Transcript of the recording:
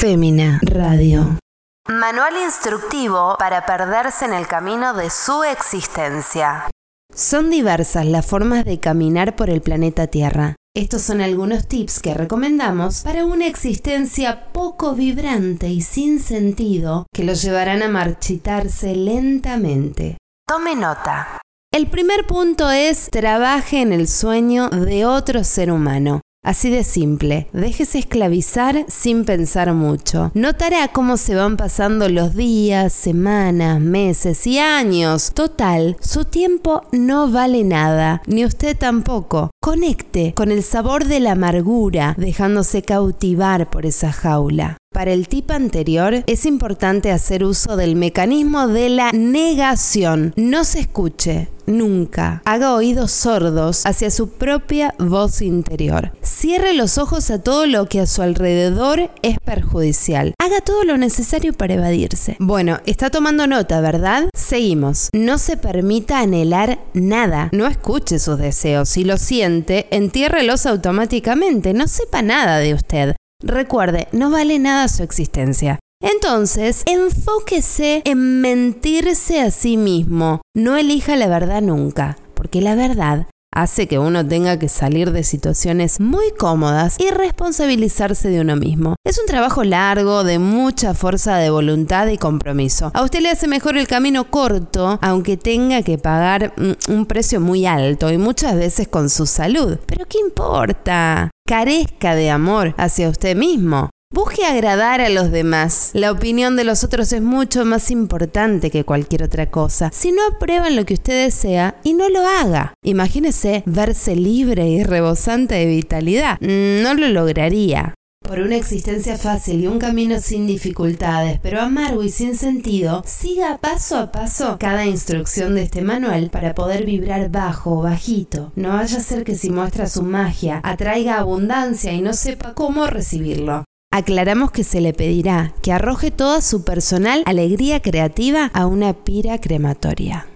Fémina Radio. Manual instructivo para perderse en el camino de su existencia. Son diversas las formas de caminar por el planeta Tierra. Estos son algunos tips que recomendamos para una existencia poco vibrante y sin sentido que los llevarán a marchitarse lentamente. Tome nota. El primer punto es trabaje en el sueño de otro ser humano. Así de simple, déjese esclavizar sin pensar mucho. Notará cómo se van pasando los días, semanas, meses y años. Total, su tiempo no vale nada, ni usted tampoco. Conecte con el sabor de la amargura, dejándose cautivar por esa jaula. Para el tip anterior es importante hacer uso del mecanismo de la negación. No se escuche, nunca. Haga oídos sordos hacia su propia voz interior. Cierre los ojos a todo lo que a su alrededor es perjudicial. Haga todo lo necesario para evadirse. Bueno, está tomando nota, ¿verdad? Seguimos. No se permita anhelar nada. No escuche sus deseos. Si lo siente, entiérrelos automáticamente. No sepa nada de usted. Recuerde, no vale nada su existencia. Entonces, enfóquese en mentirse a sí mismo. No elija la verdad nunca, porque la verdad hace que uno tenga que salir de situaciones muy cómodas y responsabilizarse de uno mismo. Es un trabajo largo, de mucha fuerza de voluntad y compromiso. A usted le hace mejor el camino corto, aunque tenga que pagar mm, un precio muy alto y muchas veces con su salud. Pero ¿qué importa? Carezca de amor hacia usted mismo. Busque agradar a los demás. La opinión de los otros es mucho más importante que cualquier otra cosa. Si no aprueban lo que usted desea, y no lo haga. Imagínese verse libre y rebosante de vitalidad. No lo lograría. Por una existencia fácil y un camino sin dificultades, pero amargo y sin sentido, siga paso a paso cada instrucción de este manual para poder vibrar bajo o bajito. No vaya a ser que si muestra su magia atraiga abundancia y no sepa cómo recibirlo. Aclaramos que se le pedirá que arroje toda su personal alegría creativa a una pira crematoria.